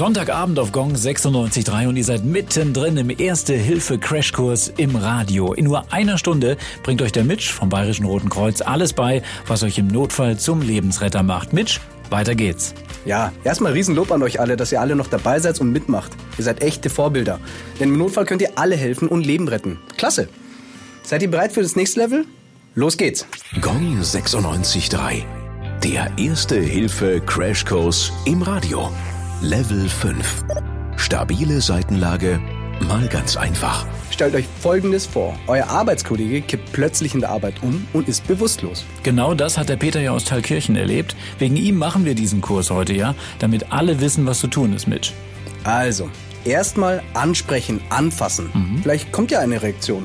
Sonntagabend auf Gong 96.3 und ihr seid mittendrin im Erste-Hilfe-Crashkurs im Radio. In nur einer Stunde bringt euch der Mitch vom Bayerischen Roten Kreuz alles bei, was euch im Notfall zum Lebensretter macht. Mitch, weiter geht's. Ja, erstmal Riesenlob an euch alle, dass ihr alle noch dabei seid und mitmacht. Ihr seid echte Vorbilder. Denn im Notfall könnt ihr alle helfen und Leben retten. Klasse. Seid ihr bereit für das nächste Level? Los geht's. Gong 96.3. Der Erste-Hilfe-Crashkurs im Radio. Level 5. Stabile Seitenlage, mal ganz einfach. Stellt euch Folgendes vor. Euer Arbeitskollege kippt plötzlich in der Arbeit um und ist bewusstlos. Genau das hat der Peter ja aus Thalkirchen erlebt. Wegen ihm machen wir diesen Kurs heute ja, damit alle wissen, was zu tun ist, Mitch. Also, erstmal ansprechen, anfassen. Vielleicht kommt ja eine Reaktion.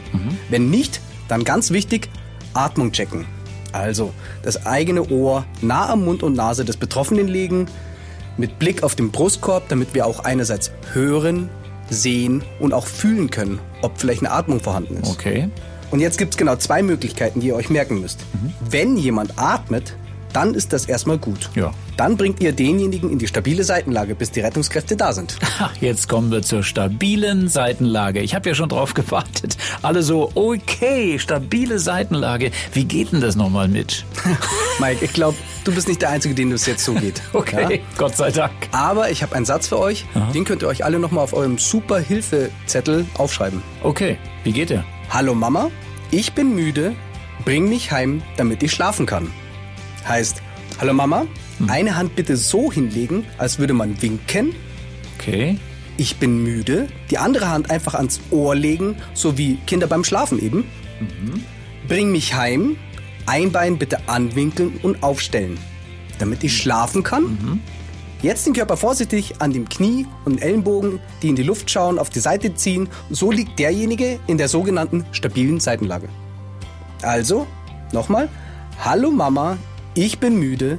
Wenn nicht, dann ganz wichtig, Atmung checken. Also, das eigene Ohr nah am Mund und Nase des Betroffenen legen, mit Blick auf den Brustkorb, damit wir auch einerseits hören, sehen und auch fühlen können, ob vielleicht eine Atmung vorhanden ist. Okay. Und jetzt gibt's genau zwei Möglichkeiten, die ihr euch merken müsst. Wenn jemand atmet, dann ist das erstmal gut. Ja. Dann bringt ihr denjenigen in die stabile Seitenlage, bis die Rettungskräfte da sind. Ha, Jetzt kommen wir zur stabilen Seitenlage. Ich habe ja schon drauf gewartet. Alle so, okay, stabile Seitenlage. Wie geht denn das nochmal, Mitch? Mike, ich glaube, du bist nicht der Einzige, dem das jetzt so geht. Okay, Ja? Gott sei Dank. Aber ich habe einen Satz für euch, den könnt ihr euch alle nochmal auf eurem Super-Hilfe-Zettel aufschreiben. Okay, wie geht der? Hallo Mama, ich bin müde, bring mich heim, damit ich schlafen kann. Heißt, hallo Mama, eine Hand bitte so hinlegen, als würde man winken. Okay. Ich bin müde, die andere Hand einfach ans Ohr legen, so wie Kinder beim Schlafen eben. Bring mich heim, ein Bein bitte anwinkeln und aufstellen, damit ich schlafen kann. Jetzt den Körper vorsichtig an dem Knie und Ellenbogen, die in die Luft schauen, auf die Seite ziehen. So liegt derjenige in der sogenannten stabilen Seitenlage. Also, nochmal. Hallo Mama, ich bin müde.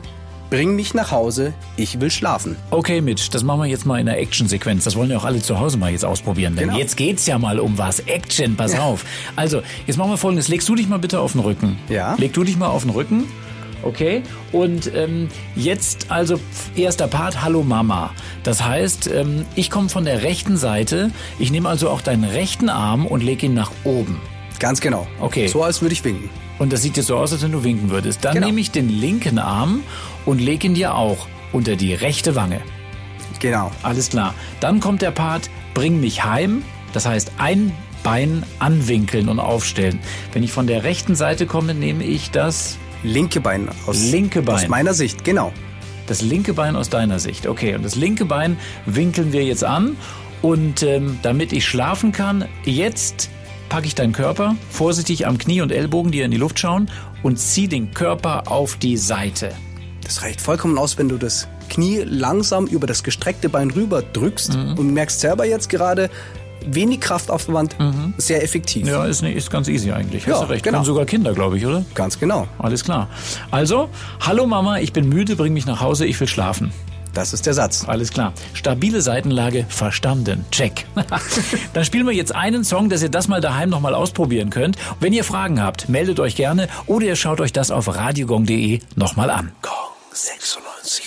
Bring mich nach Hause, ich will schlafen. Okay, Mitch, das machen wir jetzt mal in der Action-Sequenz. Das wollen ja auch alle zu Hause mal jetzt ausprobieren. Denn Genau. jetzt geht's ja mal um was. Action, pass auf. Also, jetzt machen wir folgendes. Legst du dich mal bitte auf den Rücken. Ja. Leg du dich mal auf den Rücken. Okay. Und ähm, jetzt also erster Part, Hallo Mama. Das heißt, ähm, ich komme von der rechten Seite. Ich nehme also auch deinen rechten Arm und lege ihn nach oben. Ganz genau. Okay. So als würde ich winken. Und das sieht jetzt so aus, als wenn du winken würdest. Dann Genau. nehme ich den linken Arm und lege ihn dir auch unter die rechte Wange. Genau. Alles klar. Dann kommt der Part, bring mich heim. Das heißt, ein Bein anwinkeln und aufstellen. Wenn ich von der rechten Seite komme, nehme ich das, Linke Bein aus, Linke Bein. aus meiner Sicht, genau. das linke Bein aus deiner Sicht. Okay, und das linke Bein winkeln wir jetzt an. Und ähm, damit ich schlafen kann, jetzt packe ich deinen Körper vorsichtig am Knie und Ellbogen, die in die Luft schauen, und zieh den Körper auf die Seite. Das reicht vollkommen aus, wenn du das Knie langsam über das gestreckte Bein rüber drückst Mhm. und merkst selber jetzt gerade wenig Kraftaufwand, sehr effektiv. Mhm. Ja, ist, nicht- ist ganz easy eigentlich. Hast Ja, du recht. genau. Können sogar Kinder, glaube ich, oder? Ganz genau. Alles klar. Also, hallo Mama, ich bin müde, bring mich nach Hause, ich will schlafen. Das ist der Satz. Alles klar. Stabile Seitenlage, verstanden. Check. Dann spielen wir jetzt einen Song, dass ihr das mal daheim nochmal ausprobieren könnt. Wenn ihr Fragen habt, meldet euch gerne oder ihr schaut euch das auf radiogong.de nochmal an. Gong 96.